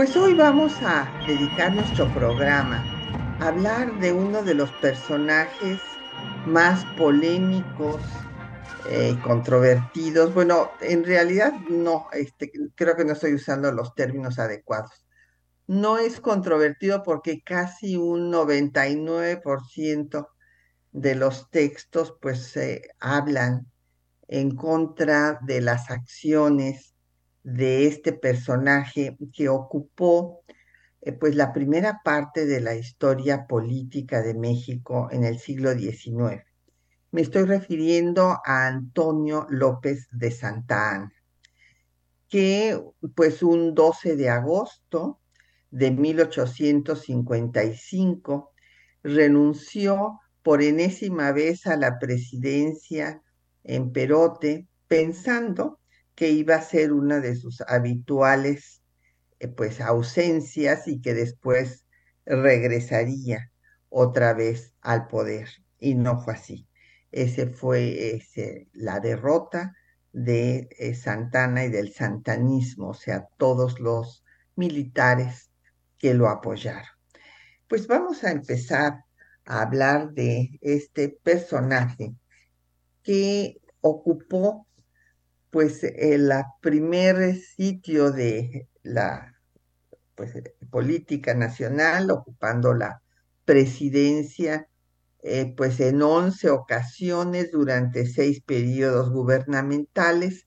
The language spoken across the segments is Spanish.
Pues hoy vamos a dedicar nuestro programa a hablar de uno de los personajes más polémicos eh, controvertidos. Bueno, en realidad no, este, creo que no estoy usando los términos adecuados no es controvertido porque casi un 99% de los textos pues se hablan en contra de las acciones de este personaje que ocupó eh, pues la primera parte de la historia política de México en el siglo XIX. Me estoy refiriendo a Antonio López de Santa Ana, que pues un 12 de agosto de 1855, renunció por enésima vez a la presidencia en Perote, pensando que iba a ser una de sus habituales eh, pues ausencias y que después regresaría otra vez al poder. Y no fue así. Ese fue ese, la derrota de eh, Santana y del santanismo, o sea, todos los militares que lo apoyaron. Pues vamos a empezar a hablar de este personaje que ocupó pues el primer sitio de la pues, política nacional, ocupando la presidencia eh, pues en once ocasiones durante seis periodos gubernamentales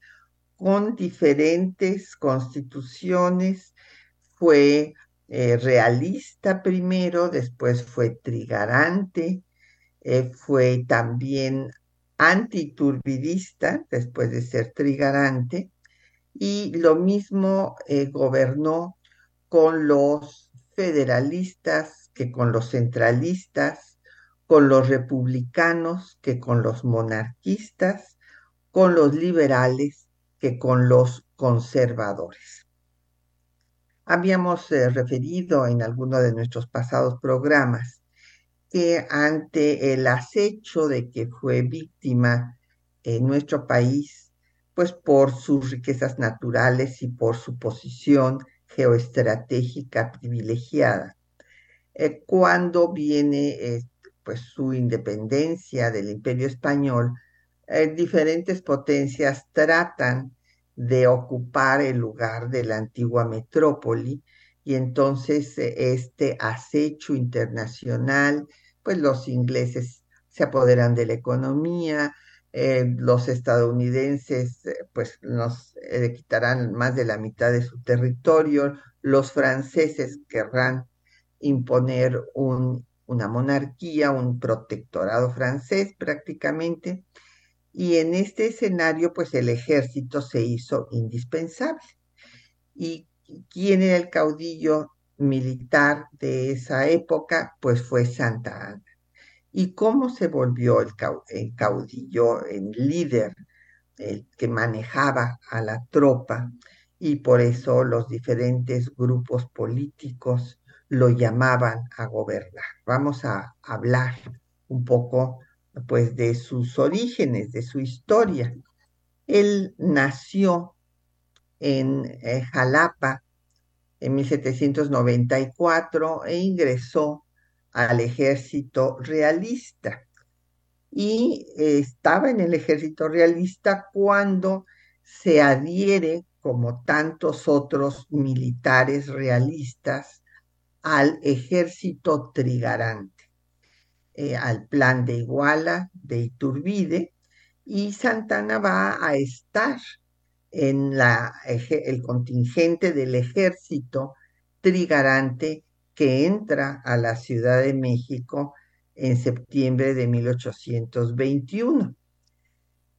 con diferentes constituciones, fue eh, realista primero, después fue trigarante, eh, fue también antiturbidista después de ser trigarante, y lo mismo eh, gobernó con los federalistas que con los centralistas, con los republicanos que con los monarquistas, con los liberales que con los conservadores. Habíamos eh, referido en alguno de nuestros pasados programas ante el acecho de que fue víctima en nuestro país, pues por sus riquezas naturales y por su posición geoestratégica privilegiada, eh, cuando viene eh, pues su independencia del imperio español, diferentes potencias tratan de ocupar el lugar de la antigua metrópoli y entonces eh, este acecho internacional, pues los ingleses se apoderan de la economía, eh, los estadounidenses eh, pues nos quitarán más de la mitad de su territorio, los franceses querrán imponer un, una monarquía, un protectorado francés prácticamente, y en este escenario, pues el ejército se hizo indispensable. ¿Y quién era el caudillo militar de esa época? Pues fue Santa Ana. ¿Y cómo se volvió el, caudillo, el líder, el que manejaba a la tropa? Y por eso los diferentes grupos políticos lo llamaban a gobernar. Vamos a hablar un poco pues de sus orígenes, de su historia. Él nació en eh, Jalapa en 1794 e ingresó al ejército realista. Y estaba en el ejército realista cuando se adhiere, como tantos otros militares realistas, al ejército trigarante. Eh, al plan de Iguala, de Iturbide, y Santana va a estar en el contingente del ejército trigarante que entra a la Ciudad de México en septiembre de 1821.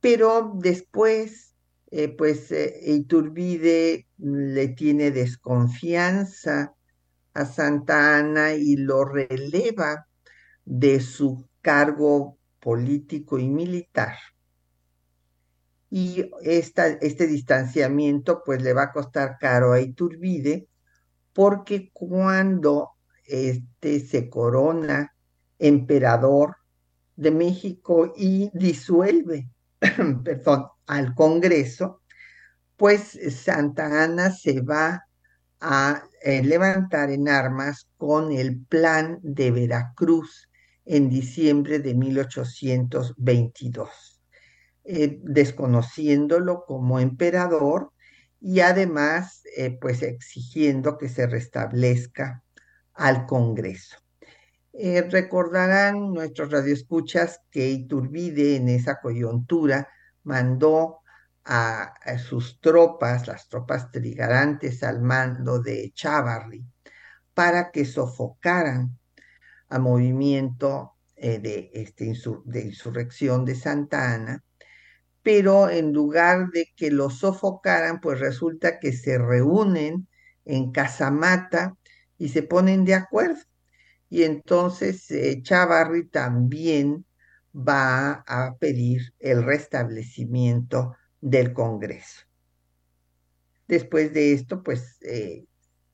Pero después eh, pues eh, Iturbide le tiene desconfianza a Santa Ana y lo releva de su cargo político y militar. Y esta, este distanciamiento pues le va a costar caro a Iturbide porque cuando este se corona emperador de México y disuelve, perdón, al Congreso, pues Santa Ana se va a eh, levantar en armas con el plan de Veracruz en diciembre de 1822, eh, desconociéndolo como emperador y además eh, pues exigiendo que se restablezca al Congreso. recordarán nuestros radioescuchas que Iturbide en esa coyuntura mandó a, sus tropas, las tropas trigarantes al mando de Chavarri, para que sofocaran al movimiento eh, de, este, de insurrección de Santa Ana, pero en lugar de que lo sofocaran, pues resulta que se reúnen en Casamata y se ponen de acuerdo. Y entonces eh, Chavarri también va a pedir el restablecimiento del Congreso. Después de esto, pues eh,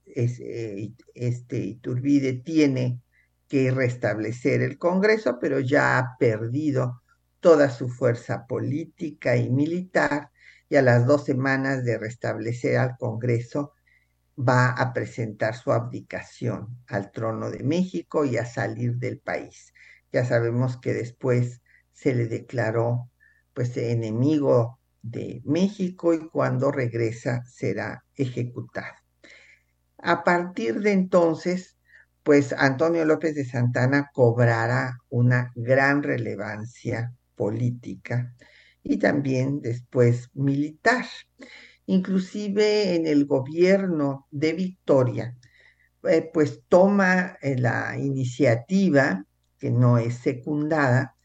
eh, este Iturbide tiene que restablecer el Congreso, pero ya ha perdido toda su fuerza política y militar y a las dos semanas de restablecer al Congreso va a presentar su abdicación al trono de México y a salir del país. Ya sabemos que después se le declaró pues enemigo de México y cuando regresa será ejecutado. A partir de entonces, pues Antonio López de Santana cobrará una gran relevancia política y también después militar. Inclusive en el gobierno de Victoria, eh, pues toma eh, la iniciativa, que no es secundada,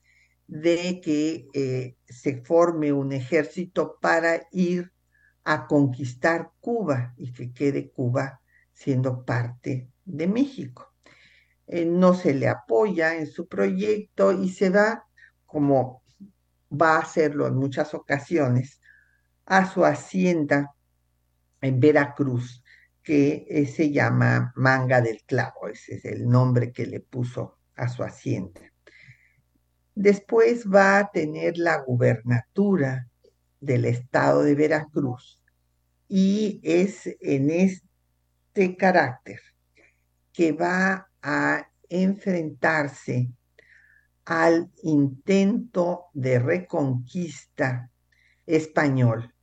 de que eh, se forme un ejército para ir a conquistar Cuba y que quede Cuba siendo parte de México. No se le apoya en su proyecto y se va, como va a hacerlo en muchas ocasiones, a su hacienda en Veracruz, que eh, se llama Manga del Clavo, ese es el nombre que le puso a su hacienda. Después va a tener la gubernatura del estado de Veracruz y es en este carácter que va a enfrentarse al intento de reconquista español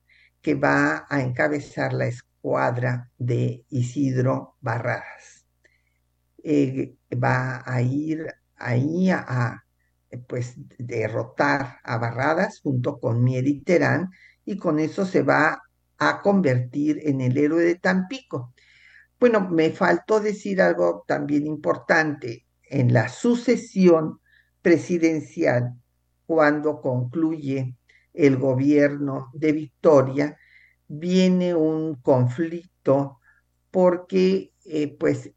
que va a encabezar la escuadra de Isidro Barradas. Eh, va a ir ahí a, pues derrotar a Barradas junto con Mier y Terán y con eso se va a convertir en el héroe de Tampico. Bueno, me faltó decir algo también importante. En la sucesión presidencial, cuando concluye el gobierno de Victoria, viene un conflicto porque eh, pues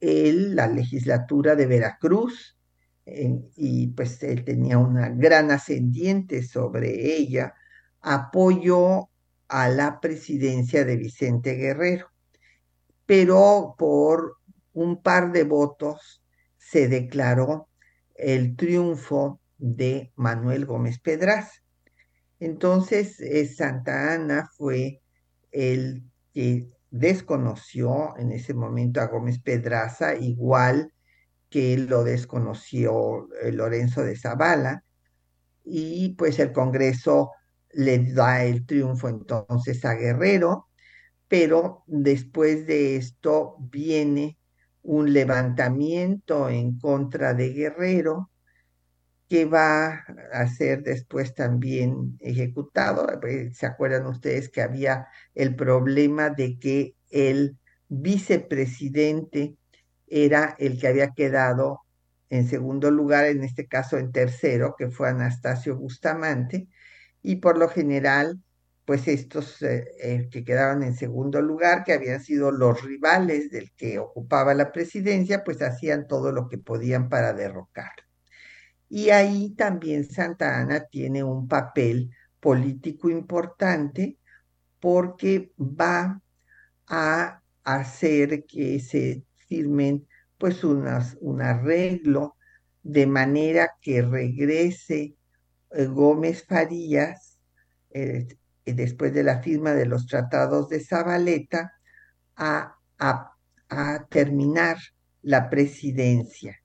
él, la legislatura de Veracruz, y pues él tenía una gran ascendiente sobre ella, apoyó a la presidencia de Vicente Guerrero, pero por un par de votos se declaró el triunfo de Manuel Gómez Pedraza. Entonces, eh, Santa Ana fue el que desconoció en ese momento a Gómez Pedraza, igual que lo desconoció eh, Lorenzo de Zavala, y pues el Congreso le da el triunfo entonces a Guerrero, pero después de esto viene un levantamiento en contra de Guerrero, que va a ser después también ejecutado. Pues, ¿Se acuerdan ustedes que había el problema de que el vicepresidente era el que había quedado en segundo lugar, en este caso en tercero, que fue Anastasio Bustamante, y por lo general pues estos eh, eh, que quedaban en segundo lugar, que habían sido los rivales del que ocupaba la presidencia, pues hacían todo lo que podían para derrocarlo. Y ahí también Santa Ana tiene un papel político importante porque va a hacer que se firmen pues un arreglo de manera que regrese eh, Gómez Farías después de la firma de los tratados de Zabaleta a, a terminar la presidencia,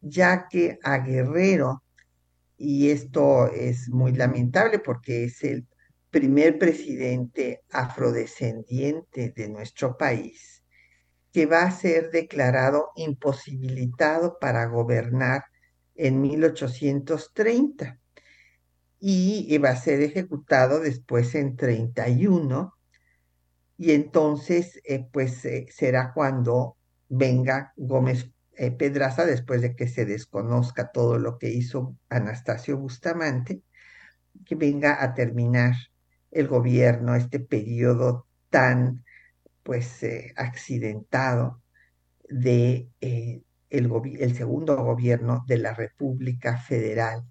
ya que a Guerrero, y esto es muy lamentable porque es el primer presidente afrodescendiente de nuestro país, que va a ser declarado imposibilitado para gobernar en 1830 y va a ser ejecutado después en 31 y entonces eh, pues eh, será cuando venga Gómez eh, Pedraza después de que se desconozca todo lo que hizo Anastasio Bustamante, que venga a terminar el gobierno, este periodo tan pues accidentado de el, el segundo gobierno de la República Federal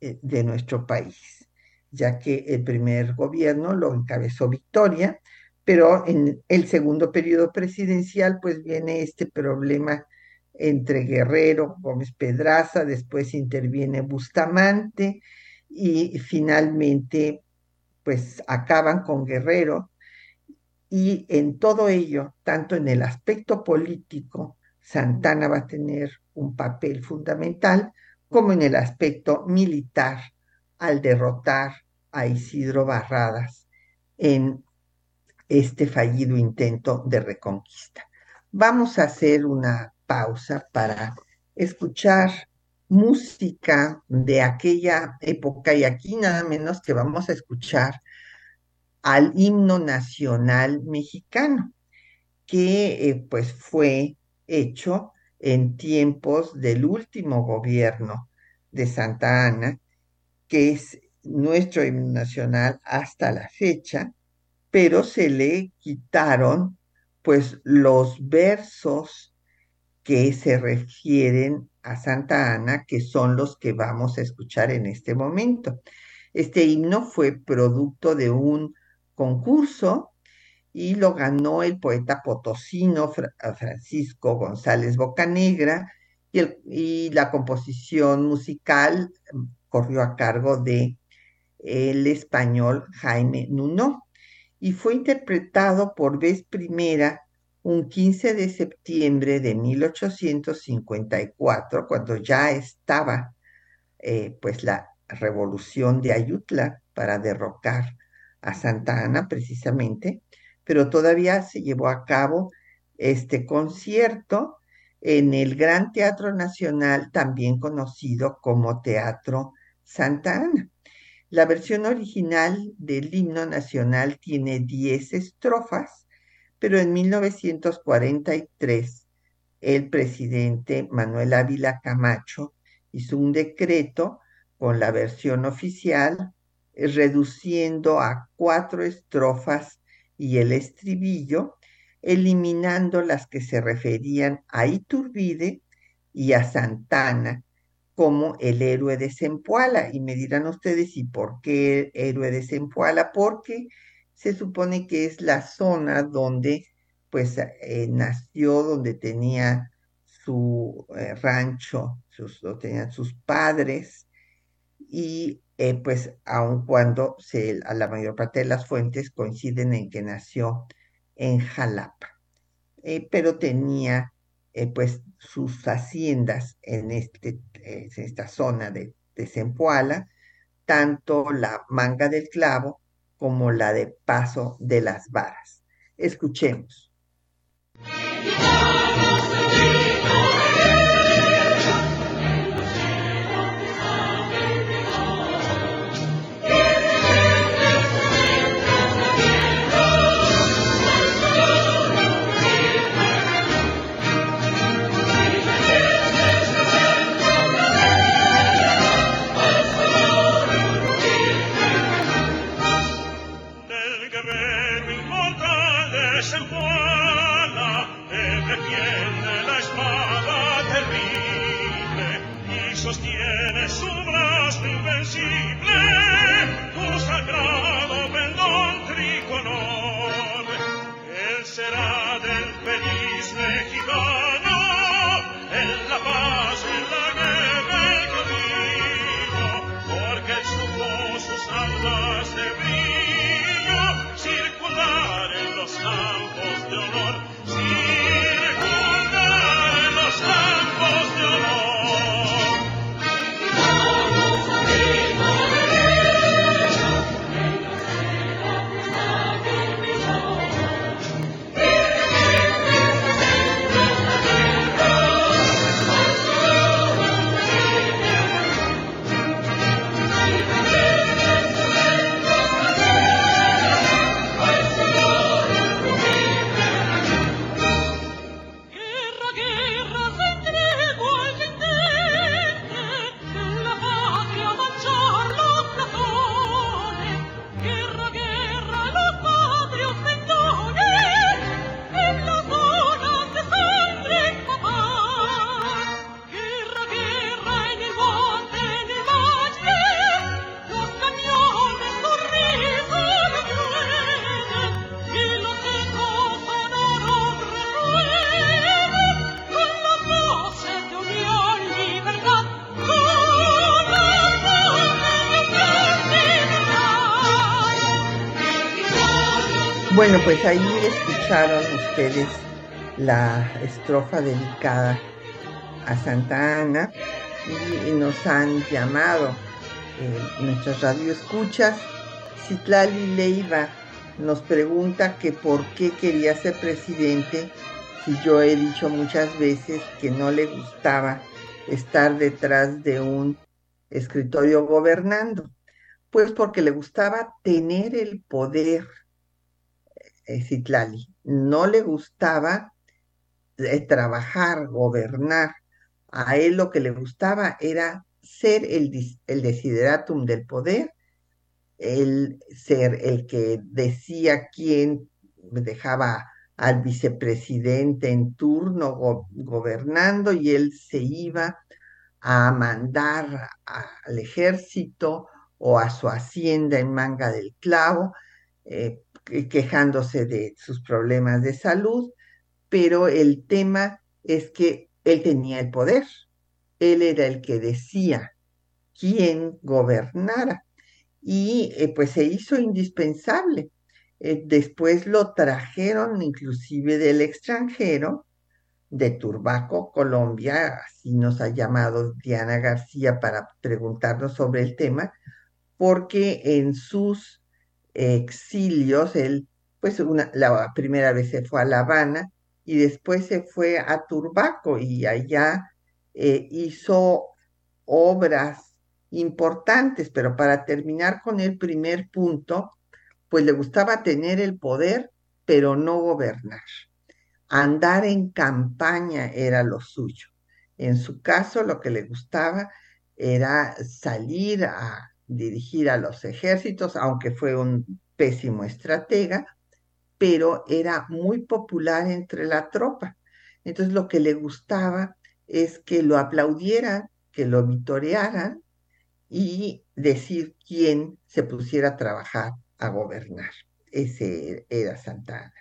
eh, de nuestro país, ya que el primer gobierno lo encabezó Victoria, pero en el segundo periodo presidencial pues viene este problema entre Guerrero, Gómez Pedraza, después interviene Bustamante y finalmente pues acaban con Guerrero. Y en todo ello, tanto en el aspecto político, Santana va a tener un papel fundamental, como en el aspecto militar al derrotar a Isidro Barradas en este fallido intento de reconquista. Vamos a hacer una pausa para escuchar música de aquella época y aquí nada menos que vamos a escuchar al himno nacional mexicano que eh, pues fue hecho en tiempos del último gobierno de Santa Ana, que es nuestro himno nacional hasta la fecha, pero se le quitaron pues los versos que se refieren a Santa Ana, que son los que vamos a escuchar en este momento. Este himno fue producto de un concurso y lo ganó el poeta potosino Francisco González Bocanegra y, y la composición musical mm, corrió a cargo de el español Jaime Nuno y fue interpretado por vez primera un 15 de septiembre de 1854, cuando ya estaba eh, pues la revolución de Ayutla para derrocar a Santa Ana precisamente, pero todavía se llevó a cabo este concierto en el Gran Teatro Nacional, también conocido como Teatro Santa Ana. La versión original del himno nacional tiene 10 estrofas, pero en 1943 el presidente Manuel Ávila Camacho hizo un decreto con la versión oficial, reduciendo a cuatro estrofas y el estribillo, eliminando las que se referían a Iturbide y a Santana como el héroe de Zempoala. Y me dirán ustedes, ¿y por qué héroe de Zempoala? Porque se supone que es la zona donde pues eh, nació, donde tenía su eh, rancho, sus, lo tenían sus padres, y eh, pues aun cuando se, a la mayor parte de las fuentes coinciden en que nació en Jalapa, eh, pero tenía eh, pues sus haciendas en, este, esta zona de, de Zempoala, tanto la manga del clavo como la de paso de las varas. Escuchemos. Pues ahí escucharon ustedes la estrofa dedicada a Santa Ana y nos han llamado eh, nuestras radioescuchas. Citlali Leiva nos pregunta que por qué quería ser presidente si yo he dicho muchas veces que no le gustaba estar detrás de un escritorio gobernando. Pues porque le gustaba tener el poder Citlali. No le gustaba eh, trabajar, gobernar. A él lo que le gustaba era ser el, el desideratum del poder, el ser el que decía quién dejaba al vicepresidente en turno gobernando y él se iba a mandar al ejército o a su hacienda en manga del clavo eh, quejándose de sus problemas de salud, pero el tema es que él tenía el poder, él era el que decía quién gobernara y eh, pues se hizo indispensable. Eh, después lo trajeron inclusive del extranjero, de Turbaco, Colombia, así nos ha llamado Diana García para preguntarnos sobre el tema, porque en sus exilios, él, pues una, la primera vez se fue a La Habana y después se fue a Turbaco y allá eh, hizo obras importantes, pero para terminar con el primer punto, pues le gustaba tener el poder, pero no gobernar. Andar en campaña era lo suyo. En su caso, lo que le gustaba era salir a dirigir a los ejércitos, aunque fue un pésimo estratega, pero era muy popular entre la tropa. Entonces lo que le gustaba es que lo aplaudieran, que lo vitorearan y decir quién se pusiera a trabajar a gobernar. Ese era Santana.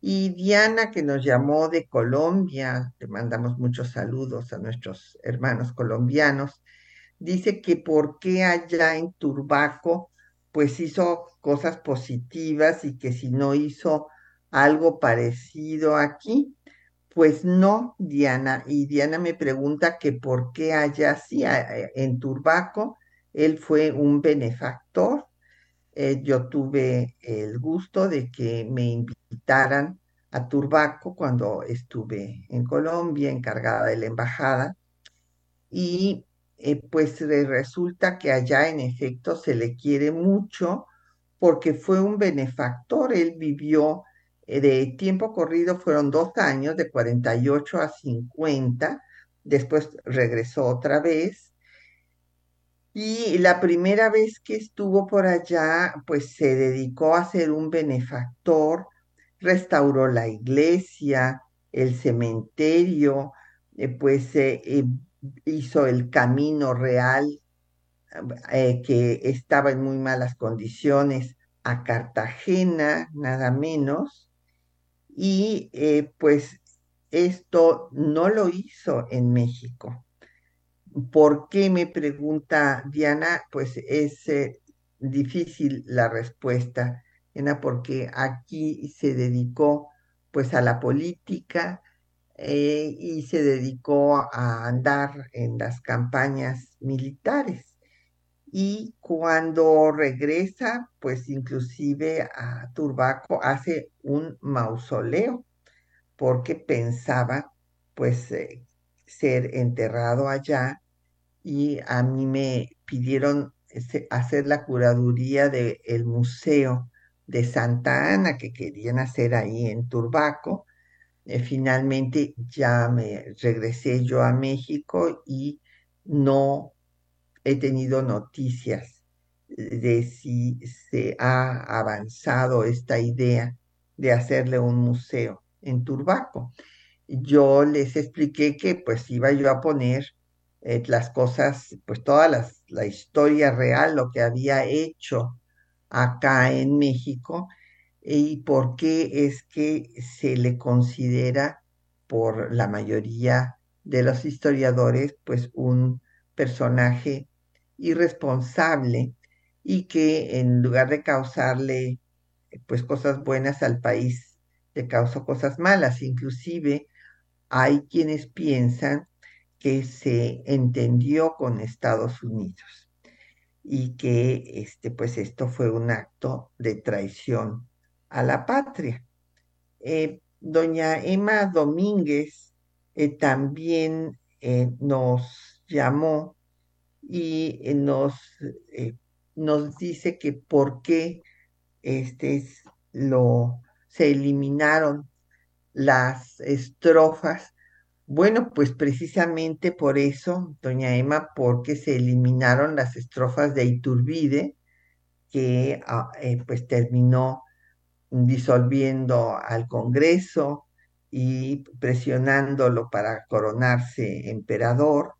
Y Diana, que nos llamó de Colombia, le mandamos muchos saludos a nuestros hermanos colombianos, dice que por qué allá en Turbaco pues hizo cosas positivas y que si no hizo algo parecido aquí, pues no, Diana. Y Diana me pregunta que por qué allá sí, en Turbaco, él fue un benefactor. Eh, yo tuve el gusto de que me invitaran a Turbaco cuando estuve en Colombia, encargada de la embajada, y eh, pues resulta que allá en efecto se le quiere mucho porque fue un benefactor, él vivió eh, de tiempo corrido, fueron dos años, de 48 a 50, después regresó otra vez. Y la primera vez que estuvo por allá, pues se dedicó a ser un benefactor, restauró la iglesia, el cementerio, eh, pues eh, hizo el camino real que estaba en muy malas condiciones a Cartagena, nada menos, y pues esto no lo hizo en México. ¿Por qué me pregunta Diana? Pues es difícil la respuesta, porque aquí se dedicó pues a la política eh, y se dedicó a andar en las campañas militares. Y cuando regresa, pues inclusive a Turbaco hace un mausoleo porque pensaba pues eh, ser enterrado allá y a mí me pidieron hacer la curaduría del Museo de Santa Ana que querían hacer ahí en Turbaco. Eh, finalmente ya me regresé yo a México y no he tenido noticias de si se ha avanzado esta idea de hacerle un museo en Turbaco. Yo les expliqué que pues iba yo a poner eh, las cosas, pues toda la historia real, lo que había hecho acá en México y por qué es que se le considera por la mayoría de los historiadores pues un personaje irresponsable y que en lugar de causarle pues cosas buenas al país le causó cosas malas. Inclusive hay quienes piensan que se entendió con Estados Unidos y que este, pues esto fue un acto de traición a la patria. Eh, doña Emma Domínguez eh, también eh, nos llamó y nos, nos dice que por qué este, lo, se eliminaron las estrofas bueno, pues precisamente por eso, doña Emma, porque se eliminaron las estrofas de Iturbide, que ah, pues terminó disolviendo al Congreso y presionándolo para coronarse emperador,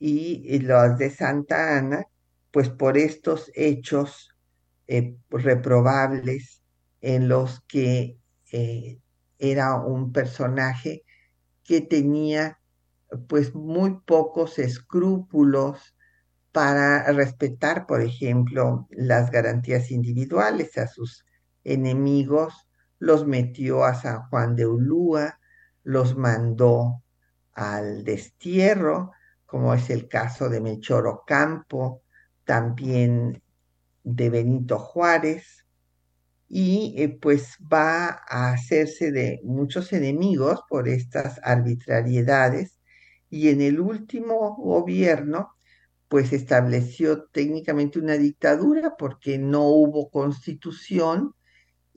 y, las de Santa Ana, pues por estos hechos eh, reprobables en los que eh, era un personaje que tenía pues muy pocos escrúpulos para respetar, por ejemplo, las garantías individuales a sus enemigos, los metió a San Juan de Ulúa, los mandó al destierro, como es el caso de Melchor Ocampo, también de Benito Juárez, y eh, pues va a hacerse de muchos enemigos por estas arbitrariedades y en el último gobierno pues estableció técnicamente una dictadura porque no hubo constitución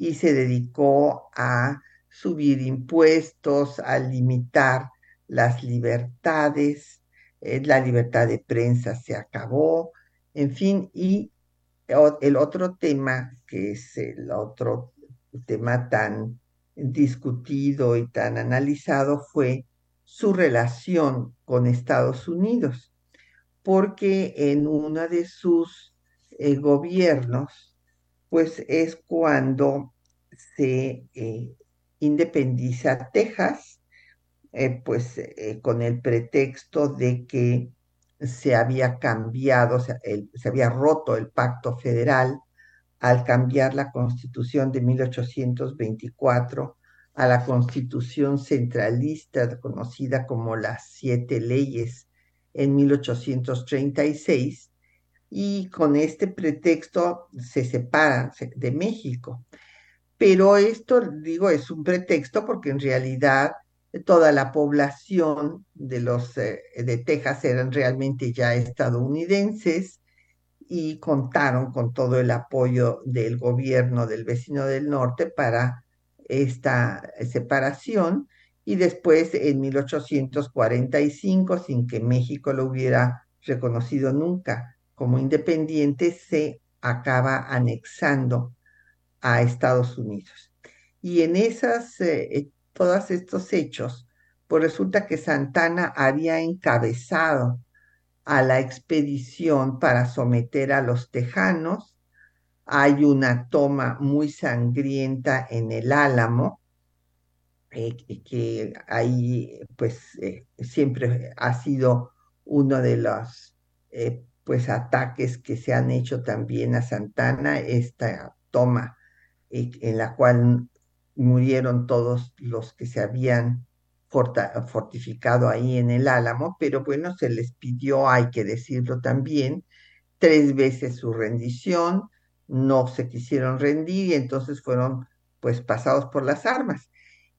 y se dedicó a subir impuestos, a limitar las libertades, eh, la libertad de prensa se acabó, en fin, y el otro tema, que es el otro tema tan discutido y tan analizado, fue su relación con Estados Unidos, porque en uno de sus eh, gobiernos, pues es cuando se eh, independiza Texas, eh, pues con el pretexto de que se había cambiado, se había roto el pacto federal al cambiar la constitución de 1824 a la constitución centralista conocida como las siete leyes en 1836 y con este pretexto se separan de México. Pero esto, digo, es un pretexto porque en realidad toda la población de los eh, de Texas eran realmente ya estadounidenses y contaron con todo el apoyo del gobierno del vecino del norte para esta separación y después en 1845 sin que México lo hubiera reconocido nunca como independiente se acaba anexando a Estados Unidos. Y en esas, eh, todos estos hechos, pues resulta que Santana había encabezado a la expedición para someter a los tejanos. Hay una toma muy sangrienta en el Álamo, eh, que ahí pues eh, siempre ha sido uno de los eh, pues ataques que se han hecho también a Santana, esta toma en la cual murieron todos los que se habían fortificado ahí en el Álamo, pero bueno, se les pidió, hay que decirlo también, tres veces su rendición, no se quisieron rendir y entonces fueron pues pasados por las armas.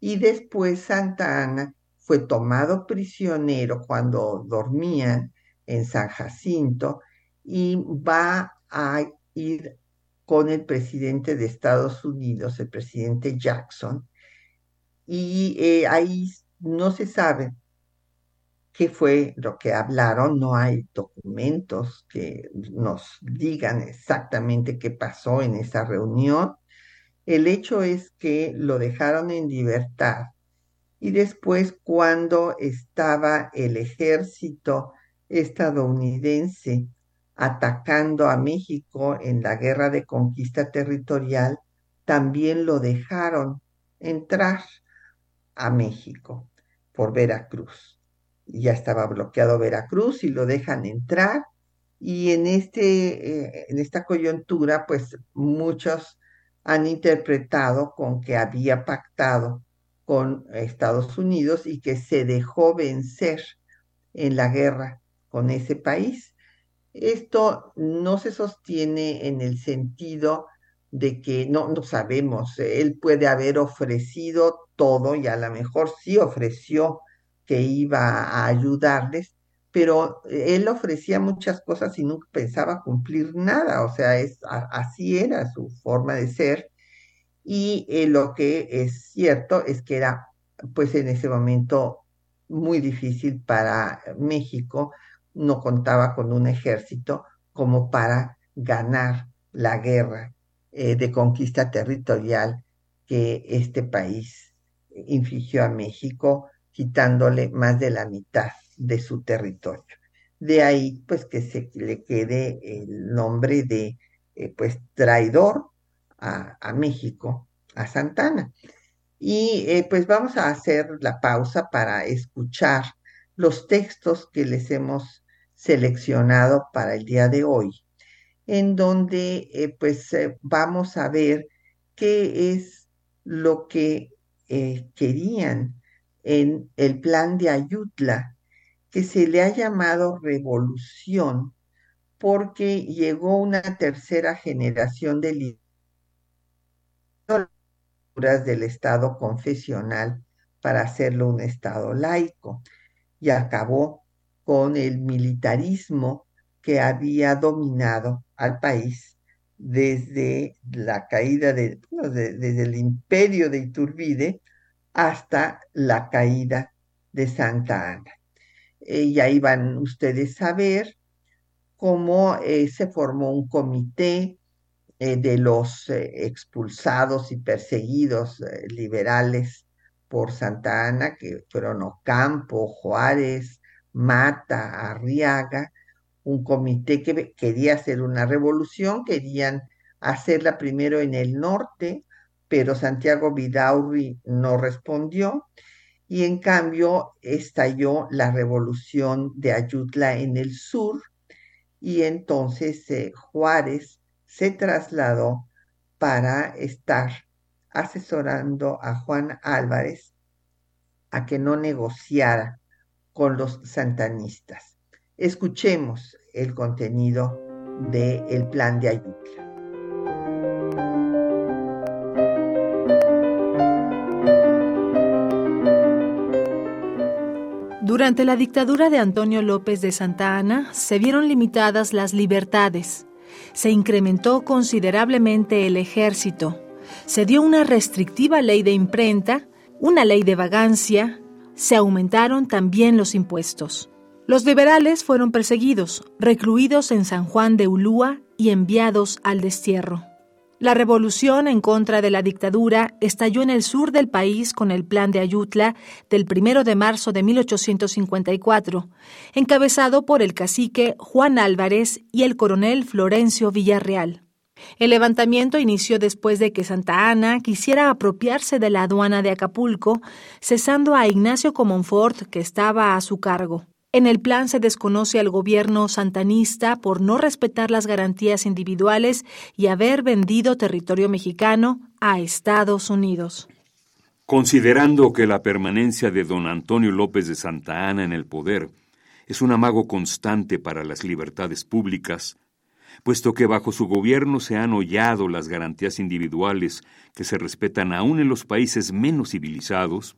Y después Santa Ana fue tomado prisionero cuando dormían en San Jacinto y va a ir con el presidente de Estados Unidos, el presidente Jackson, y eh, ahí no se sabe qué fue lo que hablaron, no hay documentos que nos digan exactamente qué pasó en esa reunión. El hecho es que lo dejaron en libertad y después cuando estaba el ejército estadounidense atacando a México en la guerra de conquista territorial, también lo dejaron entrar a México por Veracruz. Ya estaba bloqueado Veracruz y lo dejan entrar y en, este, eh, en esta coyuntura, pues muchos han interpretado con que había pactado con Estados Unidos y que se dejó vencer en la guerra con ese país. Esto no se sostiene en el sentido de que no, no sabemos, él puede haber ofrecido todo y a lo mejor sí ofreció que iba a ayudarles, pero él ofrecía muchas cosas y nunca pensaba cumplir nada, o sea, es, así era su forma de ser. Y eh, lo que es cierto es que era, pues en ese momento, muy difícil para México, no contaba con un ejército como para ganar la guerra eh, de conquista territorial que este país infligió a México, quitándole más de la mitad de su territorio. De ahí, pues, que se le quede el nombre de, eh, pues, traidor a, México, a Santana. Y eh, pues vamos a hacer la pausa para escuchar los textos que les hemos seleccionado para el día de hoy en donde eh, pues eh, vamos a ver qué es lo que eh, querían en el plan de Ayutla, que se le ha llamado revolución porque llegó una tercera generación de del Estado confesional para hacerlo un Estado laico y acabó con el militarismo que había dominado al país desde la caída de, desde el imperio de Iturbide hasta la caída de Santa Ana. Eh, y ahí van ustedes a ver cómo eh, se formó un comité eh, de los expulsados y perseguidos liberales por Santa Ana, que fueron Ocampo, Juárez, Mata, Arriaga, un comité que quería hacer una revolución, querían hacerla primero en el norte, pero Santiago Vidaurri no respondió y en cambio estalló la revolución de Ayutla en el sur y entonces eh, Juárez se trasladó para estar asesorando a Juan Álvarez a que no negociara con los santanistas. Escuchemos el contenido del plan de Ayutla. Durante la dictadura de Antonio López de Santa Ana se vieron limitadas las libertades, se incrementó considerablemente el ejército, se dio una restrictiva ley de imprenta, una ley de vagancia, se aumentaron también los impuestos. Los liberales fueron perseguidos, recluidos en San Juan de Ulúa y enviados al destierro. La revolución en contra de la dictadura estalló en el sur del país con el Plan de Ayutla del 1 de marzo de 1854, encabezado por el cacique Juan Álvarez y el coronel Florencio Villarreal. El levantamiento inició después de que Santa Ana quisiera apropiarse de la aduana de Acapulco, cesando a Ignacio Comonfort, que estaba a su cargo. En el plan se desconoce al gobierno santanista por no respetar las garantías individuales y haber vendido territorio mexicano a Estados Unidos. Considerando que la permanencia de don Antonio López de Santa Ana en el poder es un amago constante para las libertades públicas, puesto que bajo su gobierno se han hollado las garantías individuales que se respetan aún en los países menos civilizados,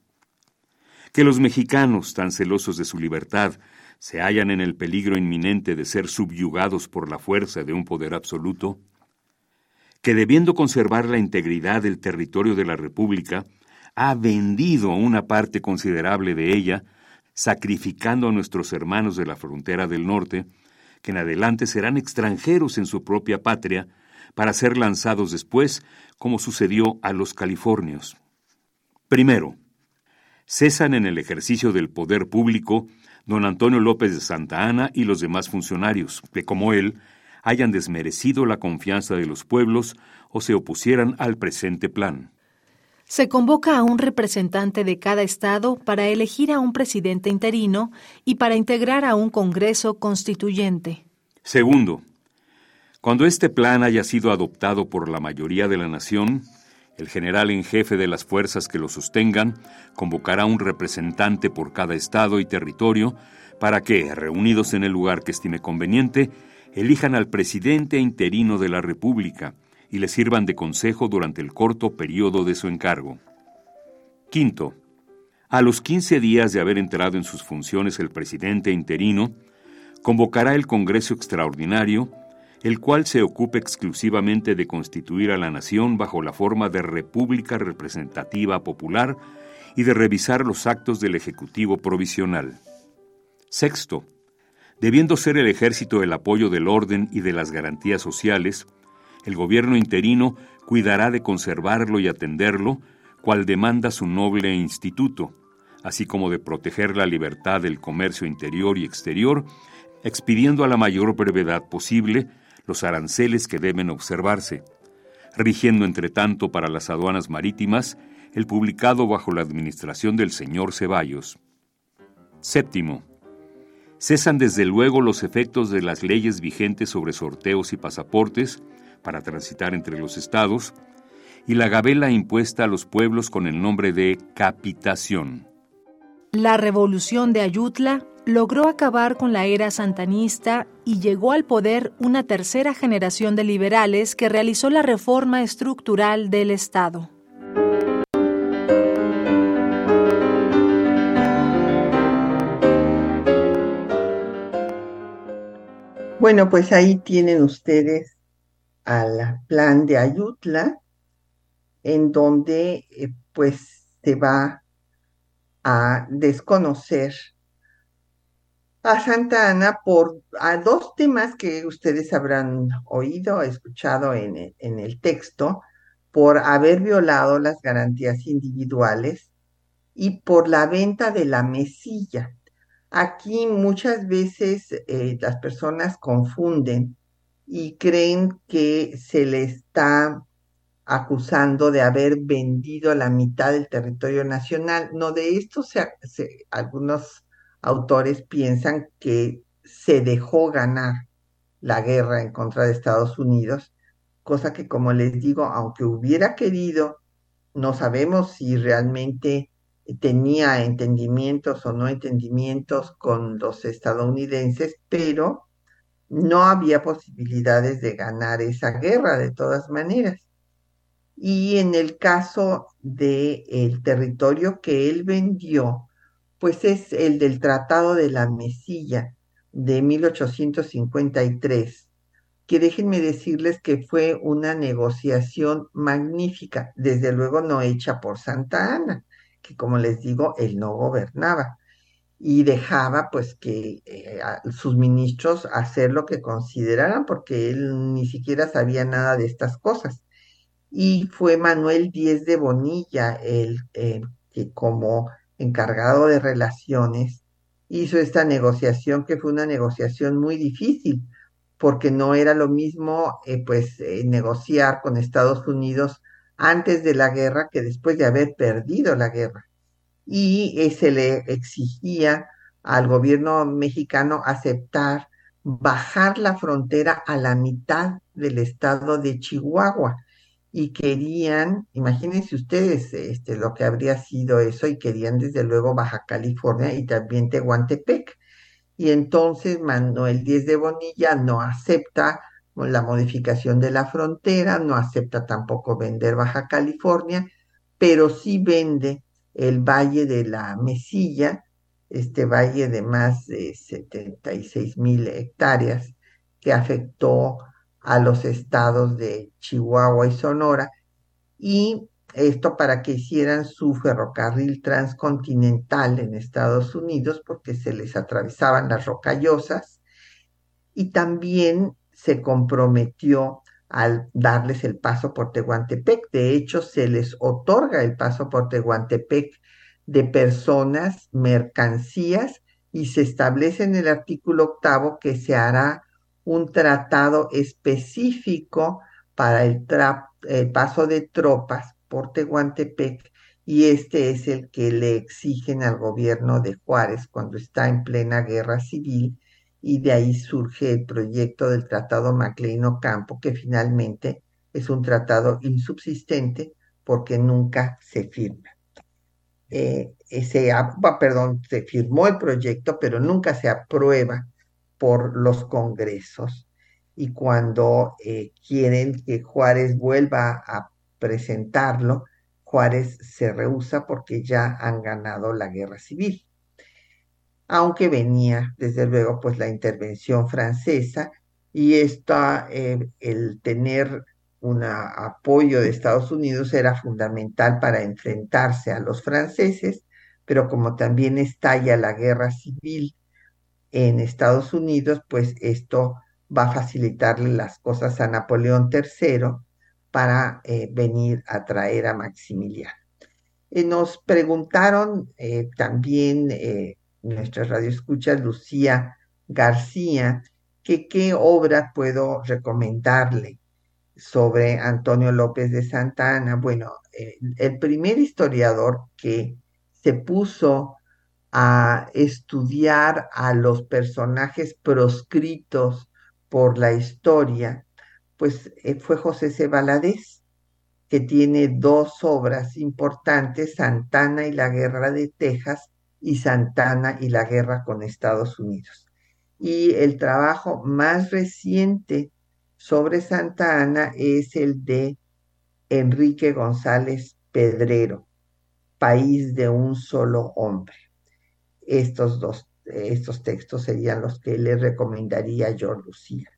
que los mexicanos, tan celosos de su libertad, se hallan en el peligro inminente de ser subyugados por la fuerza de un poder absoluto, que debiendo conservar la integridad del territorio de la República, ha vendido una parte considerable de ella, sacrificando a nuestros hermanos de la frontera del norte, que en adelante serán extranjeros en su propia patria, para ser lanzados después, como sucedió a los californios. Primero, cesan en el ejercicio del poder público don Antonio López de Santa Ana y los demás funcionarios, que como él hayan desmerecido la confianza de los pueblos o se opusieran al presente plan. Se convoca a un representante de cada estado para elegir a un presidente interino y para integrar a un Congreso constituyente. Segundo, cuando este plan haya sido adoptado por la mayoría de la nación, el general en jefe de las fuerzas que lo sostengan convocará un representante por cada estado y territorio para que, reunidos en el lugar que estime conveniente, elijan al presidente interino de la República y le sirvan de consejo durante el corto periodo de su encargo. Quinto, a los 15 días de haber entrado en sus funciones el presidente interino, convocará el Congreso Extraordinario el cual se ocupa exclusivamente de constituir a la nación bajo la forma de república representativa popular y de revisar los actos del Ejecutivo Provisional. Sexto, debiendo ser el ejército el apoyo del orden y de las garantías sociales, el gobierno interino cuidará de conservarlo y atenderlo, cual demanda su noble instituto, así como de proteger la libertad del comercio interior y exterior, expidiendo a la mayor brevedad posible los aranceles que deben observarse, rigiendo entre tanto para las aduanas marítimas el publicado bajo la administración del señor Ceballos. Séptimo. Cesan desde luego los efectos de las leyes vigentes sobre sorteos y pasaportes para transitar entre los estados y la gabela impuesta a los pueblos con el nombre de capitación. La revolución de Ayutla logró acabar con la era santanista y llegó al poder una tercera generación de liberales que realizó la reforma estructural del Estado. Bueno, pues ahí tienen ustedes al plan de Ayutla, en donde eh, pues se va a desconocer a Santa Ana por a dos temas que ustedes habrán oído, escuchado en, en el texto, por haber violado las garantías individuales y por la venta de la mesilla. Aquí muchas veces eh, las personas confunden y creen que se le está acusando de haber vendido la mitad del territorio nacional. No, de esto se, algunos autores piensan que se dejó ganar la guerra en contra de Estados Unidos, cosa que como les digo, aunque hubiera querido, no sabemos si realmente tenía entendimientos o no entendimientos con los estadounidenses, pero no había posibilidades de ganar esa guerra de todas maneras. Y en el caso del el territorio que él vendió, pues es el del Tratado de la Mesilla de 1853, que déjenme decirles que fue una negociación magnífica, desde luego no hecha por Santa Ana, que como les digo, él no gobernaba y dejaba pues que eh, sus ministros hacer lo que consideraran porque él ni siquiera sabía nada de estas cosas. y fue Manuel Díez de Bonilla el que como encargado de relaciones hizo esta negociación que fue una negociación muy difícil porque no era lo mismo eh, pues eh, negociar con Estados Unidos antes de la guerra que después de haber perdido la guerra y eh, se le exigía al gobierno mexicano aceptar bajar la frontera a la mitad del estado de Chihuahua y querían, imagínense ustedes este, lo que habría sido eso, y querían desde luego Baja California y también Tehuantepec. Y entonces Manuel Díez de Bonilla no acepta la modificación de la frontera, no acepta tampoco vender Baja California, pero sí vende el Valle de la Mesilla, este valle de más de 76 mil hectáreas que afectó a los estados de Chihuahua y Sonora, y esto para que hicieran su ferrocarril transcontinental en Estados Unidos, porque se les atravesaban las rocallosas, y también se comprometió al darles el paso por Tehuantepec. De hecho, se les otorga el paso por Tehuantepec de personas, mercancías, y se establece en el artículo octavo que se hará un tratado específico para el, paso de tropas por Tehuantepec y este es el que le exigen al gobierno de Juárez cuando está en plena guerra civil y de ahí surge el proyecto del Tratado Macleino Campo que finalmente es un tratado insubsistente porque nunca se firma. Eh, ese, perdón, se firmó el proyecto, pero nunca se aprueba por los congresos y cuando eh, quieren que Juárez vuelva a presentarlo, Juárez se rehúsa porque ya han ganado la guerra civil. Aunque venía, desde luego, pues la intervención francesa y esta, eh, el tener un apoyo de Estados Unidos era fundamental para enfrentarse a los franceses, pero como también estalla la guerra civil en Estados Unidos, pues esto va a facilitarle las cosas a Napoleón III para eh, venir a traer a Maximiliano. Eh, nos preguntaron también nuestra radioescucha Lucía García que qué obra puedo recomendarle sobre Antonio López de Santa Ana. Bueno, el primer historiador que se puso a estudiar a los personajes proscritos por la historia, pues eh, fue José C. Valadez, que tiene dos obras importantes, Santana y la Guerra de Texas y Santana y la Guerra con Estados Unidos. Y el trabajo más reciente sobre Santa Ana es el de Enrique González Pedrero, País de un solo hombre. Estos dos, estos textos serían los que le recomendaría yo, Lucía.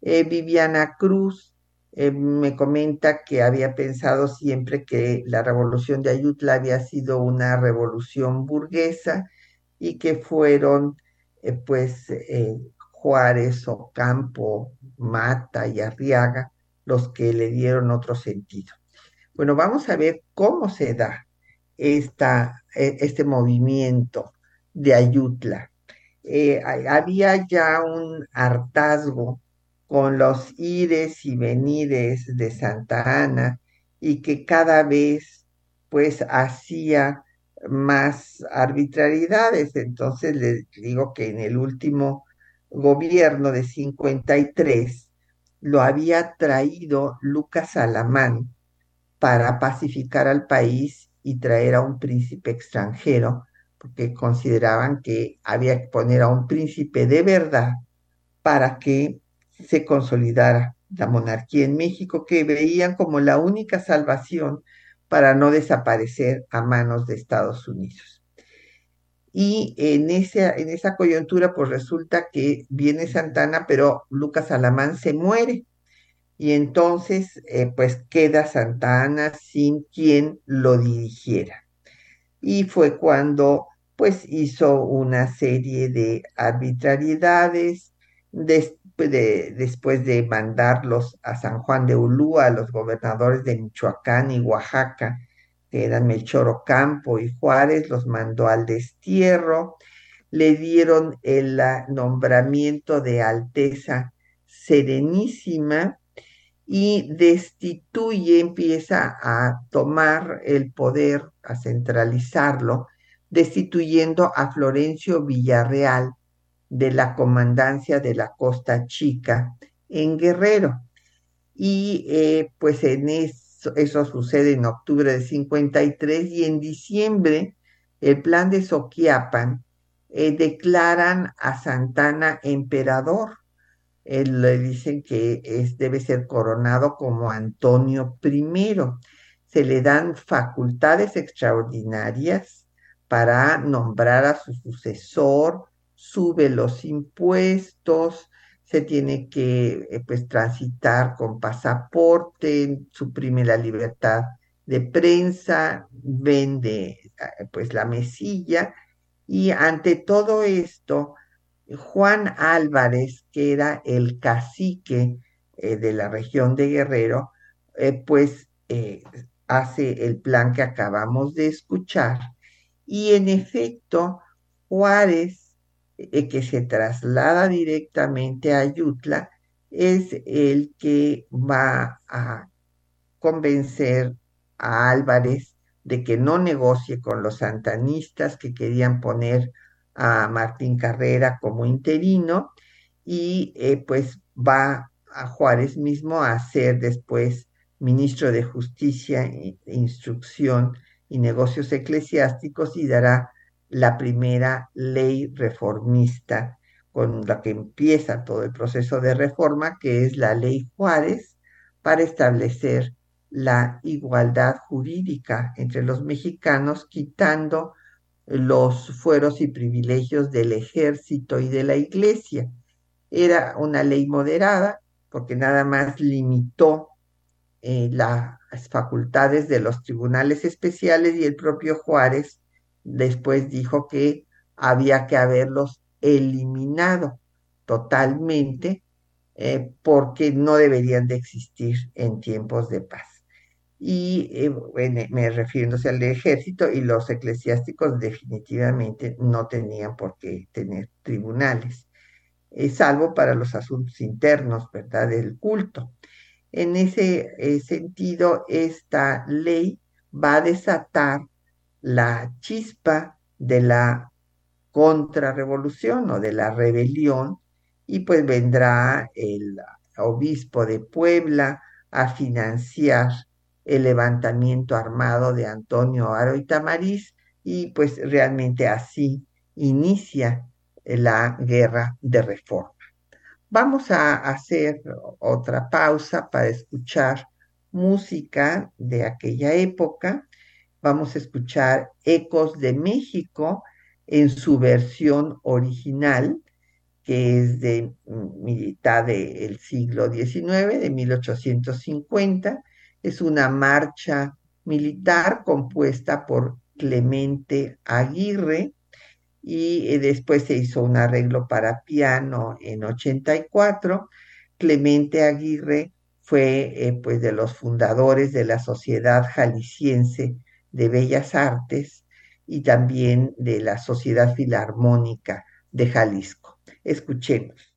Eh, Viviana Cruz eh, me comenta que había pensado siempre que la revolución de Ayutla había sido una revolución burguesa y que fueron eh, pues Juárez, Ocampo, Mata y Arriaga los que le dieron otro sentido. Bueno, vamos a ver cómo se da esta, este movimiento de Ayutla. Eh, había ya un hartazgo con los ires y venires de Santa Ana y que cada vez pues hacía más arbitrariedades. Entonces les digo que en el último gobierno de 53 lo había traído Lucas Alamán para pacificar al país y traer a un príncipe extranjero porque consideraban que había que poner a un príncipe de verdad para que se consolidara la monarquía en México, que veían como la única salvación para no desaparecer a manos de Estados Unidos. Y en esa, en esa coyuntura, pues resulta que viene Santana, pero Lucas Alamán se muere. Y entonces, eh, pues queda Santana sin quien lo dirigiera y fue cuando pues hizo una serie de arbitrariedades, después de mandarlos a San Juan de Ulúa, a los gobernadores de Michoacán y Oaxaca, que eran Melchor Ocampo y Juárez, los mandó al destierro, le dieron el nombramiento de Alteza Serenísima y destituye, empieza a tomar el poder, a centralizarlo, destituyendo a Florencio Villarreal de la comandancia de la Costa Chica en Guerrero. Y eh, pues en eso, eso sucede en octubre de 53 y en diciembre el plan de Soquiapan eh, declaran a Santana emperador. le dicen que es, debe ser coronado como Antonio I. Se le dan facultades extraordinarias para nombrar a su sucesor, sube los impuestos, se tiene que eh, pues transitar con pasaporte, suprime la libertad de prensa, vende eh, pues la mesilla y ante todo esto, Juan Álvarez, que era el cacique eh, de la región de Guerrero, pues hace el plan que acabamos de escuchar. Y en efecto, Juárez, que se traslada directamente a Ayutla, es el que va a convencer a Álvarez de que no negocie con los santanistas que querían poner a Martín Carrera como interino y eh, pues va a Juárez mismo a ser después ministro de Justicia, Instrucción y Negocios Eclesiásticos y dará la primera ley reformista con la que empieza todo el proceso de reforma, que es la ley Juárez, para establecer la igualdad jurídica entre los mexicanos, quitando los fueros y privilegios del ejército y de la iglesia. Era una ley moderada porque nada más limitó eh, las facultades de los tribunales especiales y el propio Juárez después dijo que había que haberlos eliminado totalmente eh, porque no deberían de existir en tiempos de paz y eh, me refiriéndose al ejército y los eclesiásticos definitivamente no tenían por qué tener tribunales, eh, salvo para los asuntos internos, ¿verdad?, del culto. En ese sentido, esta ley va a desatar la chispa de la contrarrevolución o de la rebelión y pues vendrá el obispo de Puebla a financiar el levantamiento armado de Antonio Aro y Tamariz y pues realmente así inicia la guerra de reforma. Vamos a hacer otra pausa para escuchar música de aquella época. Vamos a escuchar Ecos de México en su versión original, que es de mitad del siglo XIX, de 1850 es una marcha militar compuesta por Clemente Aguirre y eh, después se hizo un arreglo para piano en 84. Clemente Aguirre fue eh, pues de los fundadores de la Sociedad Jalisciense de Bellas Artes y también de la Sociedad Filarmónica de Jalisco. Escuchemos.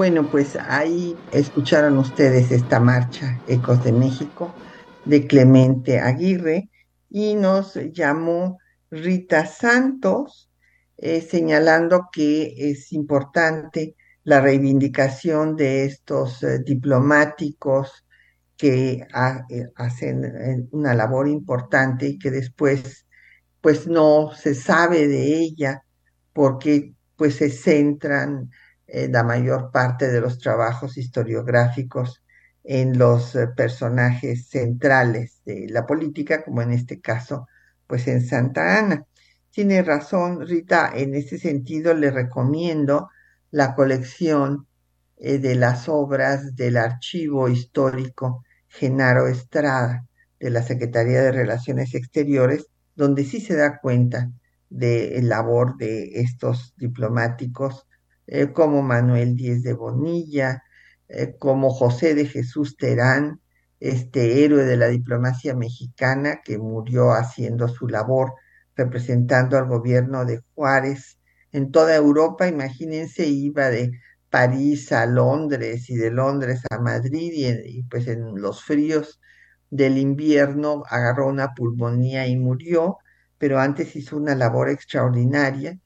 Bueno, pues ahí escucharon ustedes esta marcha Ecos de México de Clemente Aguirre y nos llamó Rita Santos eh, señalando que es importante la reivindicación de estos eh, diplomáticos que eh, hacen una labor importante y que después pues no se sabe de ella porque pues se centran eh, la mayor parte de los trabajos historiográficos en los eh, personajes centrales de la política, como en este caso, pues en Santa Ana. Tiene razón, Rita, en ese sentido le recomiendo la colección eh, de las obras del Archivo Histórico Genaro Estrada de la Secretaría de Relaciones Exteriores, donde sí se da cuenta de la labor de estos diplomáticos eh, como Manuel Díez de Bonilla, eh, como José de Jesús Terán, este héroe de la diplomacia mexicana que murió haciendo su labor representando al gobierno de Juárez en toda Europa. Imagínense, iba de París a Londres y de Londres a Madrid y, y pues en los fríos del invierno agarró una pulmonía y murió, pero antes hizo una labor extraordinaria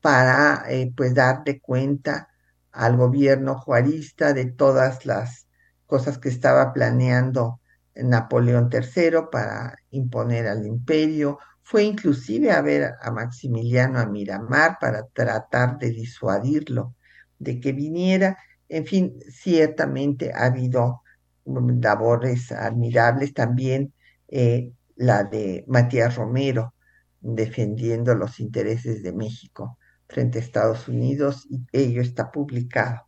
para eh, pues darle cuenta al gobierno juarista de todas las cosas que estaba planeando Napoleón III para imponer al imperio. Fue inclusive a ver a Maximiliano a Miramar para tratar de disuadirlo de que viniera. En fin, ciertamente ha habido labores admirables también eh, la de Matías Romero defendiendo los intereses de México frente a Estados Unidos y ello está publicado,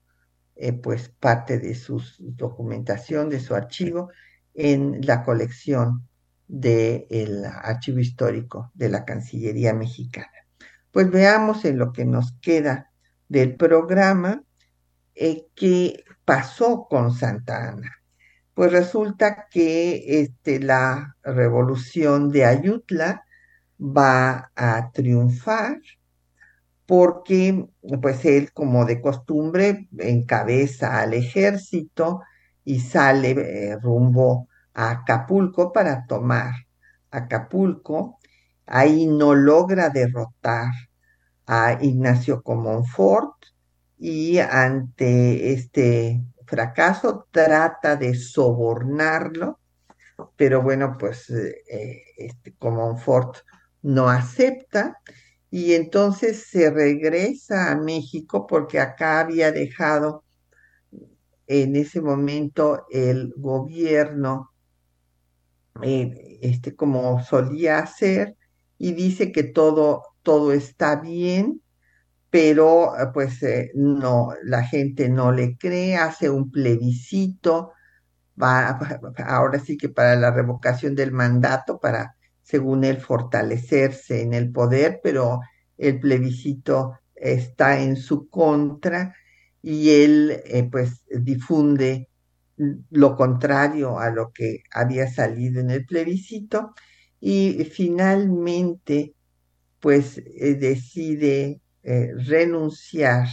eh, pues parte de su documentación, de su archivo, en la colección del archivo histórico de la Cancillería mexicana. Pues veamos en lo que nos queda del programa eh, qué pasó con Santa Ana. Pues resulta que este, la revolución de Ayutla va a triunfar porque pues él como de costumbre encabeza al ejército y sale eh, rumbo a Acapulco para tomar Acapulco. Ahí no logra derrotar a Ignacio Comonfort y ante este fracaso trata de sobornarlo, pero bueno, pues eh, este Comonfort no acepta y entonces se regresa a México porque acá había dejado en ese momento el gobierno eh, este como solía hacer y dice que todo todo está bien pero pues eh, no la gente no le cree hace un plebiscito va ahora sí que para la revocación del mandato para según él, fortalecerse en el poder, pero el plebiscito está en su contra y él eh, pues difunde lo contrario a lo que había salido en el plebiscito y finalmente pues eh, decide eh, renunciar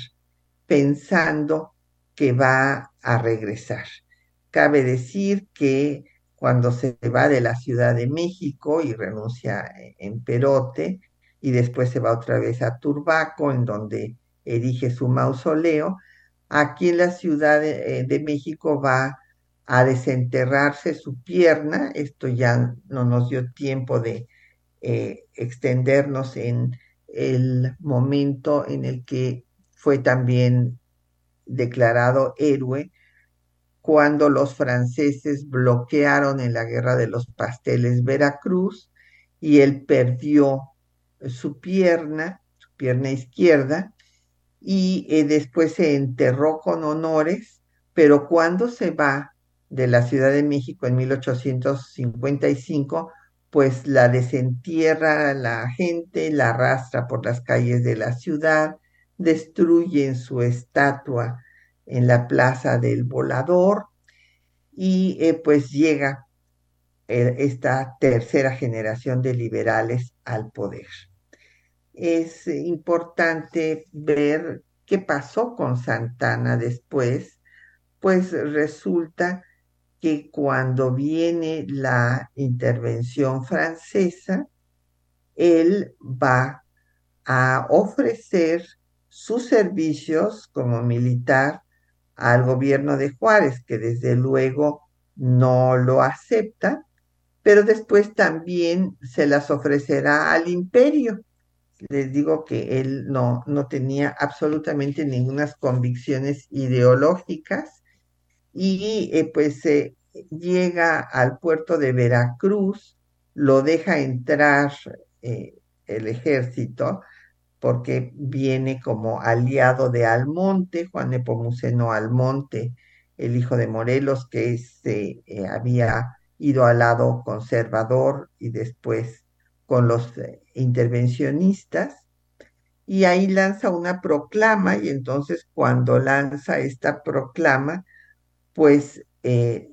pensando que va a regresar. Cabe decir que cuando se va de la Ciudad de México y renuncia en Perote y después se va otra vez a Turbaco, en donde erige su mausoleo. Aquí en la Ciudad de, eh, México va a desenterrarse su pierna, esto ya no nos dio tiempo de eh, extendernos en el momento en el que fue también declarado héroe cuando los franceses bloquearon en la guerra de los pasteles Veracruz y él perdió su pierna, su pierna izquierda, y eh, después se enterró con honores, pero cuando se va de la Ciudad de México en 1855, pues la desentierra la gente, la arrastra por las calles de la ciudad, destruyen su estatua en la Plaza del Volador y eh, pues llega eh, esta tercera generación de liberales al poder. Es importante ver qué pasó con Santana después, pues resulta que cuando viene la intervención francesa, él va a ofrecer sus servicios como militar al gobierno de Juárez, que desde luego no lo acepta, pero después también se las ofrecerá al imperio. Les digo que él no, no tenía absolutamente ninguna convicciones ideológicas y eh, pues eh, llega al puerto de Veracruz, lo deja entrar eh, el ejército, porque viene como aliado de Almonte, Juan Nepomuceno Almonte, el hijo de Morelos, que se eh, había ido al lado conservador y después con los eh, intervencionistas, y ahí lanza una proclama, y entonces cuando lanza esta proclama, pues eh,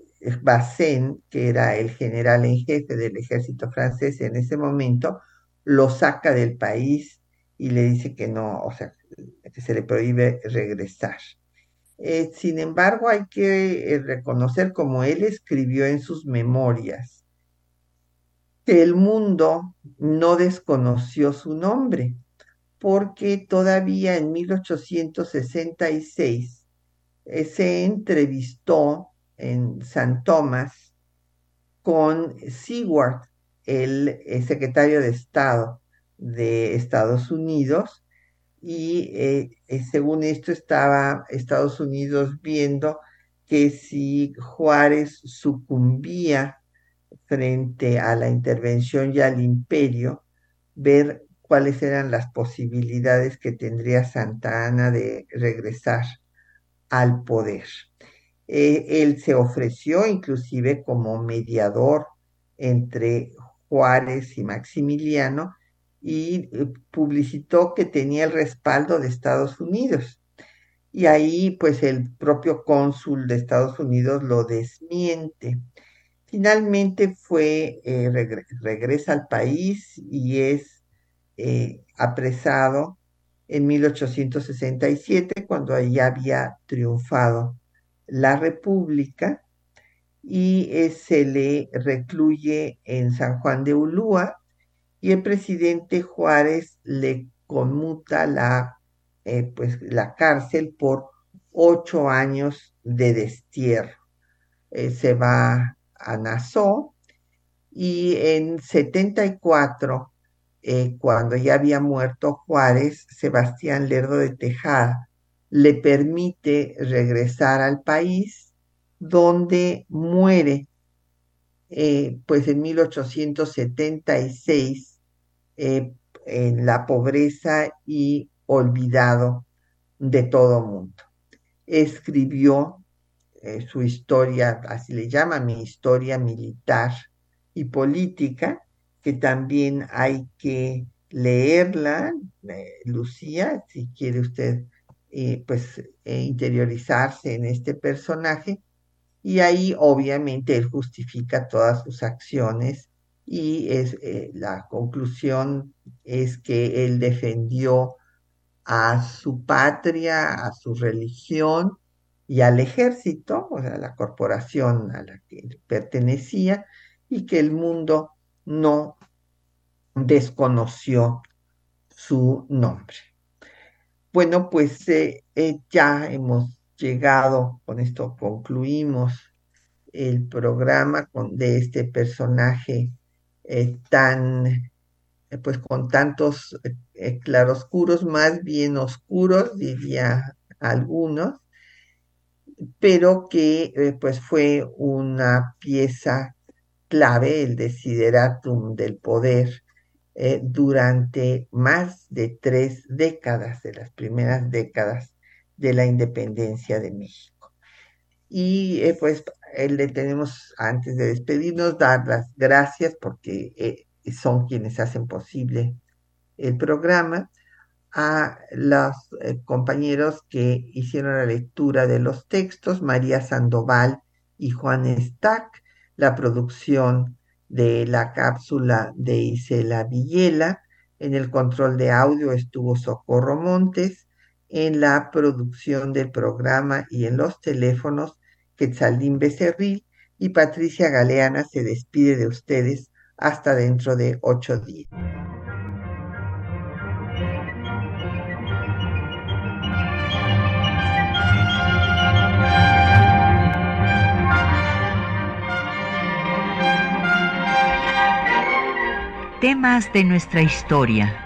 que era el general en jefe del ejército francés en ese momento, lo saca del país y le dice que no, o sea, que se le prohíbe regresar. Eh, sin embargo, hay que eh, reconocer, como él escribió en sus memorias, que el mundo no desconoció su nombre, porque todavía en 1866 eh, se entrevistó en San Tomás con Seward, el secretario de Estado de Estados Unidos y eh, eh, según esto estaba Estados Unidos viendo que si Juárez sucumbía frente a la intervención y al imperio, ver cuáles eran las posibilidades que tendría Santa Ana de regresar al poder. Eh, él se ofreció inclusive como mediador entre Juárez y Maximiliano y eh, publicitó que tenía el respaldo de Estados Unidos. Y ahí pues el propio cónsul de Estados Unidos lo desmiente. Finalmente fue, eh, regresa al país y es eh, apresado en 1867 cuando ahí había triunfado la República y se le recluye en San Juan de Ulúa y el presidente Juárez le conmuta la, eh, pues, la cárcel por ocho años de destierro. Eh, se va a Nassau y en 74, eh, cuando ya había muerto Juárez, Sebastián Lerdo de Tejada le permite regresar al país donde muere pues en 1876 eh, en la pobreza y olvidado de todo mundo. Escribió eh, su historia, así le llama, mi historia militar y política, que también hay que leerla, eh, Lucía, si quiere usted pues interiorizarse en este personaje, y ahí obviamente él justifica todas sus acciones y es, eh, la conclusión es que él defendió a su patria, a su religión y al ejército, o sea, la corporación a la que pertenecía, y que el mundo no desconoció su nombre. Bueno, pues eh, eh, ya hemos llegado, con esto concluimos el programa de este personaje eh, tan, eh, pues con tantos eh, claroscuros, más bien oscuros, diría algunos, pero que pues fue una pieza clave, el desideratum del poder, durante más de tres décadas, de las primeras décadas de la independencia de México. Y pues le tenemos, antes de despedirnos, dar las gracias porque eh, son quienes hacen posible el programa, a los eh, compañeros que hicieron la lectura de los textos, María Sandoval y Juan Stack, la producción de la cápsula de Isela Villela, en el control de audio estuvo Socorro Montes, en la producción del programa y en los teléfonos, Quetzaldín Becerril y Patricia Galeana se despide de ustedes hasta dentro de ocho días. Temas de nuestra historia.